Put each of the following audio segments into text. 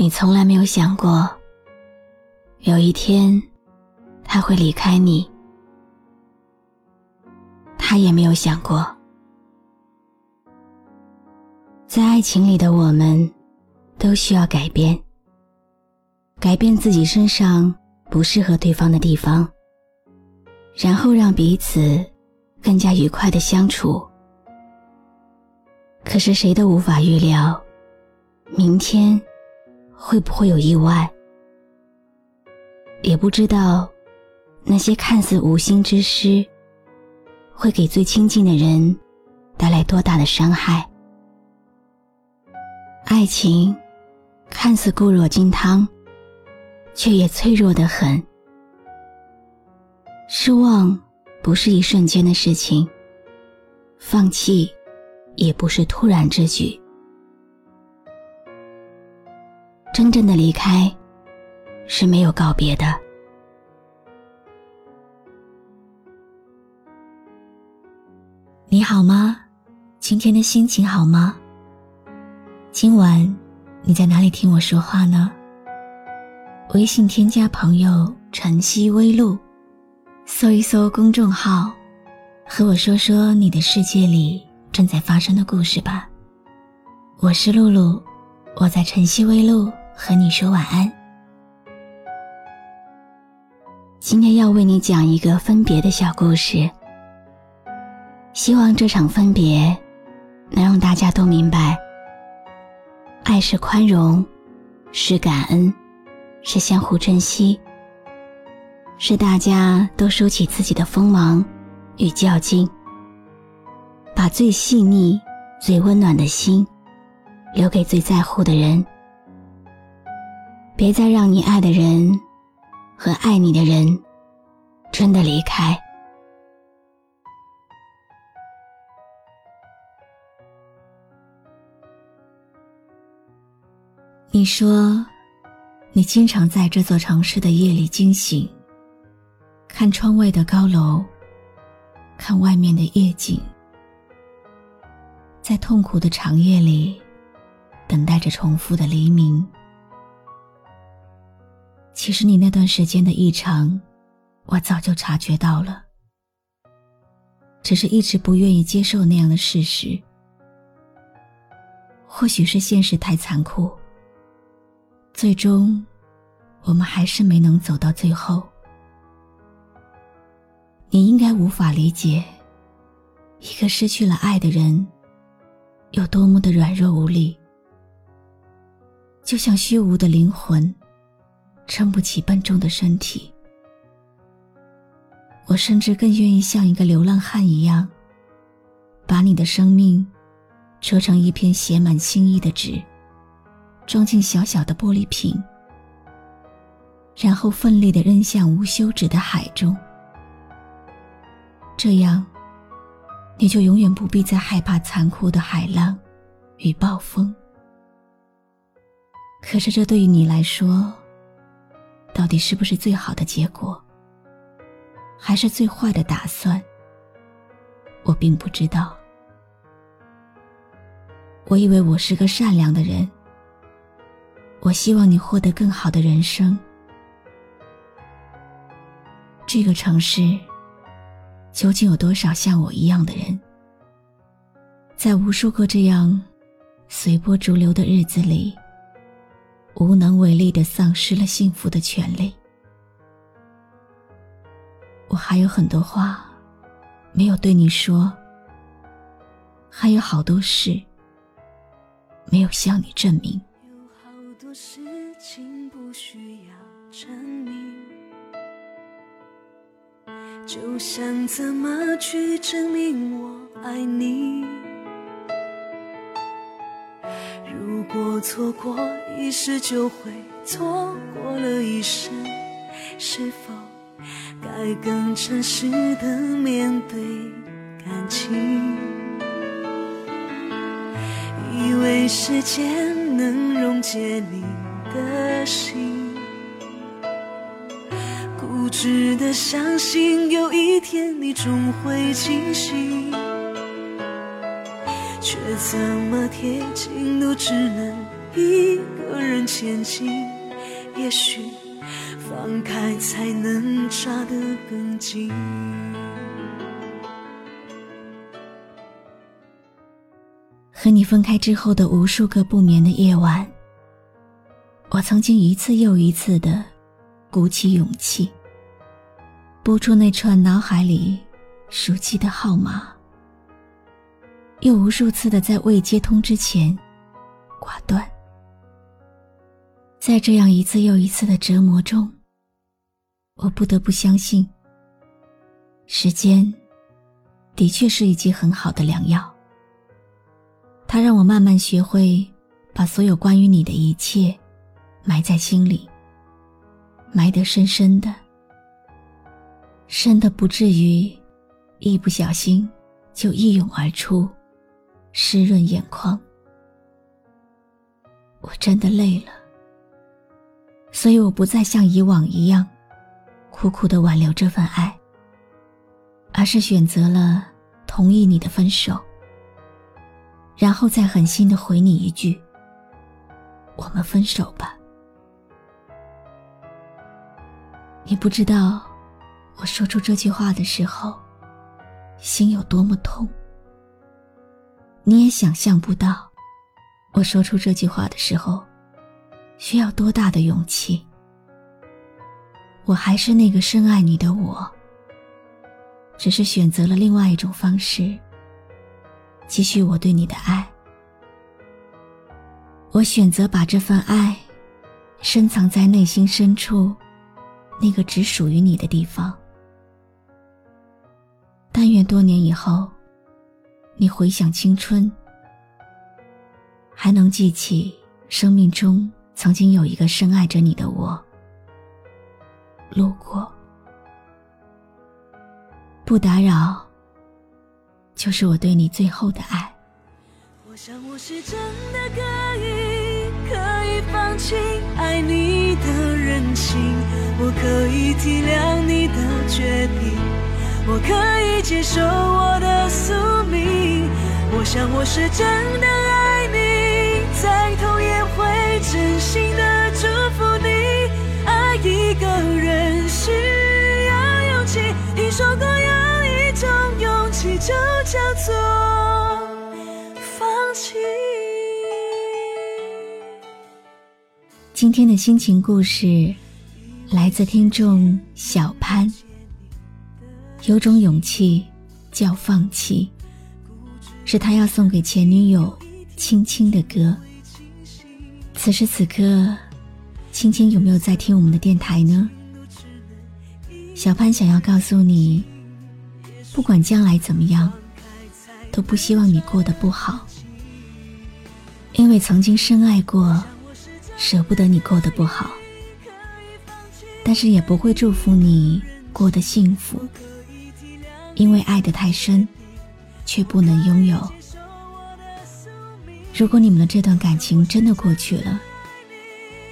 你从来没有想过，有一天他会离开你。他也没有想过，在爱情里的我们，都需要改变，改变自己身上不适合对方的地方，然后让彼此更加愉快的相处。可是谁都无法预料，明天会不会有意外，也不知道那些看似无心之失。会给最亲近的人带来多大的伤害？爱情看似固若金汤，却也脆弱的很。失望不是一瞬间的事情，放弃也不是突然之举。真正的离开是没有告别的。你好吗？今天的心情好吗？今晚你在哪里听我说话呢？微信添加朋友“晨曦微露”，搜一搜公众号，和我说说你的世界里正在发生的故事吧。我是露露，我在晨曦微露和你说晚安。今天要为你讲一个分别的小故事。希望这场分别，能让大家都明白，爱是宽容，是感恩，是相互珍惜，是大家都收起自己的锋芒与较劲，把最细腻、最温暖的心留给最在乎的人，别再让你爱的人和爱你的人真的离开。你说，你经常在这座城市的夜里惊醒，看窗外的高楼，看外面的夜景，在痛苦的长夜里，等待着重复的黎明。其实你那段时间的异常，我早就察觉到了，只是一直不愿意接受那样的事实。或许是现实太残酷。最终，我们还是没能走到最后。你应该无法理解，一个失去了爱的人，有多么的软弱无力，就像虚无的灵魂，撑不起笨重的身体。我甚至更愿意像一个流浪汉一样，把你的生命，折成一片写满心意的纸。装进小小的玻璃瓶，然后奋力的扔向无休止的海中。这样，你就永远不必再害怕残酷的海浪与暴风。可是，这对于你来说，到底是不是最好的结果，还是最坏的打算？我并不知道。我以为我是个善良的人。我希望你获得更好的人生。这个城市究竟有多少像我一样的人，在无数个这样随波逐流的日子里，无能为力的丧失了幸福的权利？我还有很多话没有对你说，还有好多事没有向你证明。有好多事情不需要证明，就像怎么去证明我爱你。果错过一时，就会错过了一生。是否该更诚实的面对感情？以为时间能溶解你的心，固执的相信有一天你终会清醒。却怎么贴近都只能一个人前进，也许放开才能抓得更紧。和你分开之后的无数个不眠的夜晚，我曾经一次又一次的鼓起勇气，拨出那串脑海里熟悉的号码。又无数次的在未接通之前挂断，在这样一次又一次的折磨中，我不得不相信，时间的确是一剂很好的良药。它让我慢慢学会把所有关于你的一切埋在心里，埋得深深的，深的不至于一不小心就一涌而出。湿润眼眶，我真的累了，所以我不再像以往一样苦苦的挽留这份爱，而是选择了同意你的分手，然后再狠心的回你一句：“我们分手吧。”你不知道，我说出这句话的时候，心有多么痛。你也想象不到，我说出这句话的时候，需要多大的勇气。我还是那个深爱你的我，只是选择了另外一种方式，继续我对你的爱。我选择把这份爱，深藏在内心深处，那个只属于你的地方。但愿多年以后。你回想青春，还能记起生命中曾经有一个深爱着你的我。路过，不打扰，就是我对你最后的爱。我想我是真的可以，可以放弃爱你的任性，我可以体谅你的决定，我可以接受我的宿命。我想我是真的爱你，再痛也会真心的祝福你。爱一个人需要勇气，听说过有一种勇气就叫做放弃。今天的心情故事来自听众小潘，有种勇气叫放弃。是他要送给前女友青青的歌。此时此刻，青青有没有在听我们的电台呢？小潘想要告诉你，不管将来怎么样，都不希望你过得不好，因为曾经深爱过，舍不得你过得不好，但是也不会祝福你过得幸福，因为爱得太深。却不能拥有。如果你们的这段感情真的过去了，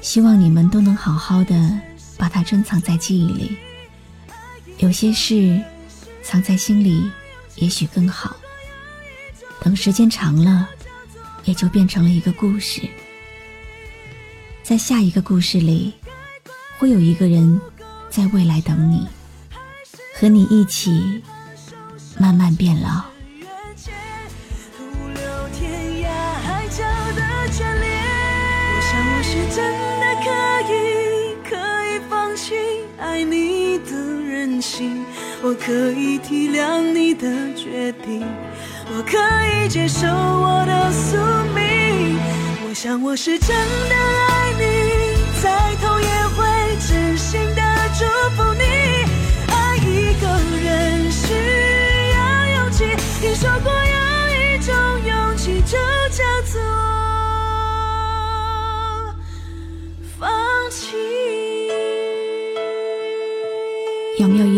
希望你们都能好好的把它珍藏在记忆里。有些事藏在心里，也许更好。等时间长了，也就变成了一个故事。在下一个故事里，会有一个人在未来等你，和你一起慢慢变老。是真的可以可以放弃爱你的任性，我可以体谅你的决定，我可以接受我的宿命，我想我是真的爱你。在。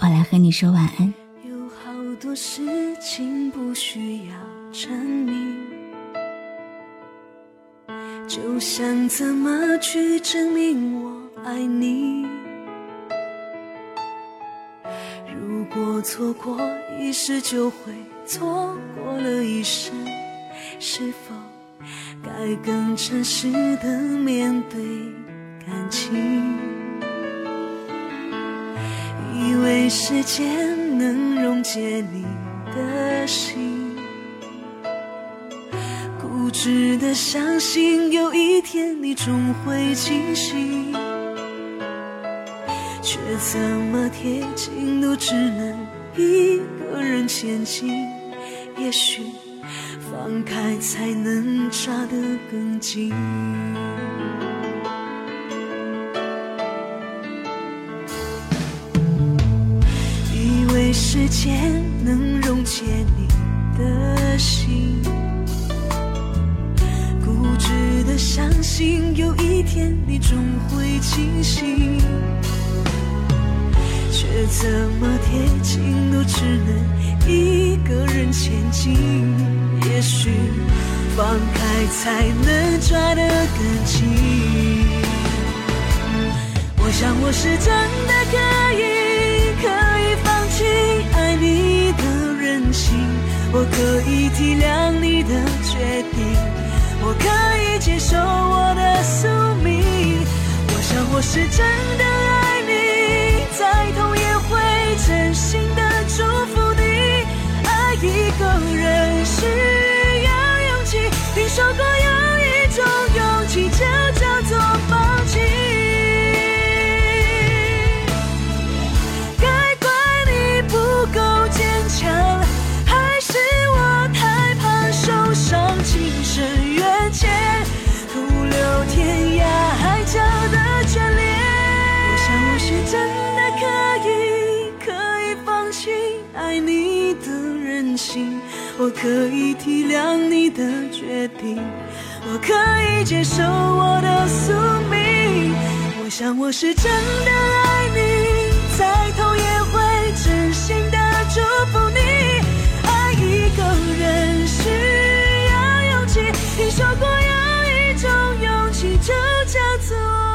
我来和你说晚安。有好多事情不需要证明，就想怎么去证明我爱你。如果错过一时，就会错过了一生。是否该更诚实的面对感情？以为时间能溶解你的心，固执的相信有一天你终会清醒，却怎么贴近都只能一个人前进。也许放开才能抓得更紧。时间能溶解你的心，固执的相信有一天你终会清醒，却怎么贴近都只能一个人前进。也许放开才能抓得更紧。我想我是真的可以，我可以体谅你的决定，我可以接受我的宿命。我想我是真的爱你，再痛也会真心的祝福你。爱一个人需要勇气，听说过的决定我可以接受我的宿命我想我是真的爱你再痛也会真心的祝福你。爱一个人需要勇气听说过有一种勇气就叫做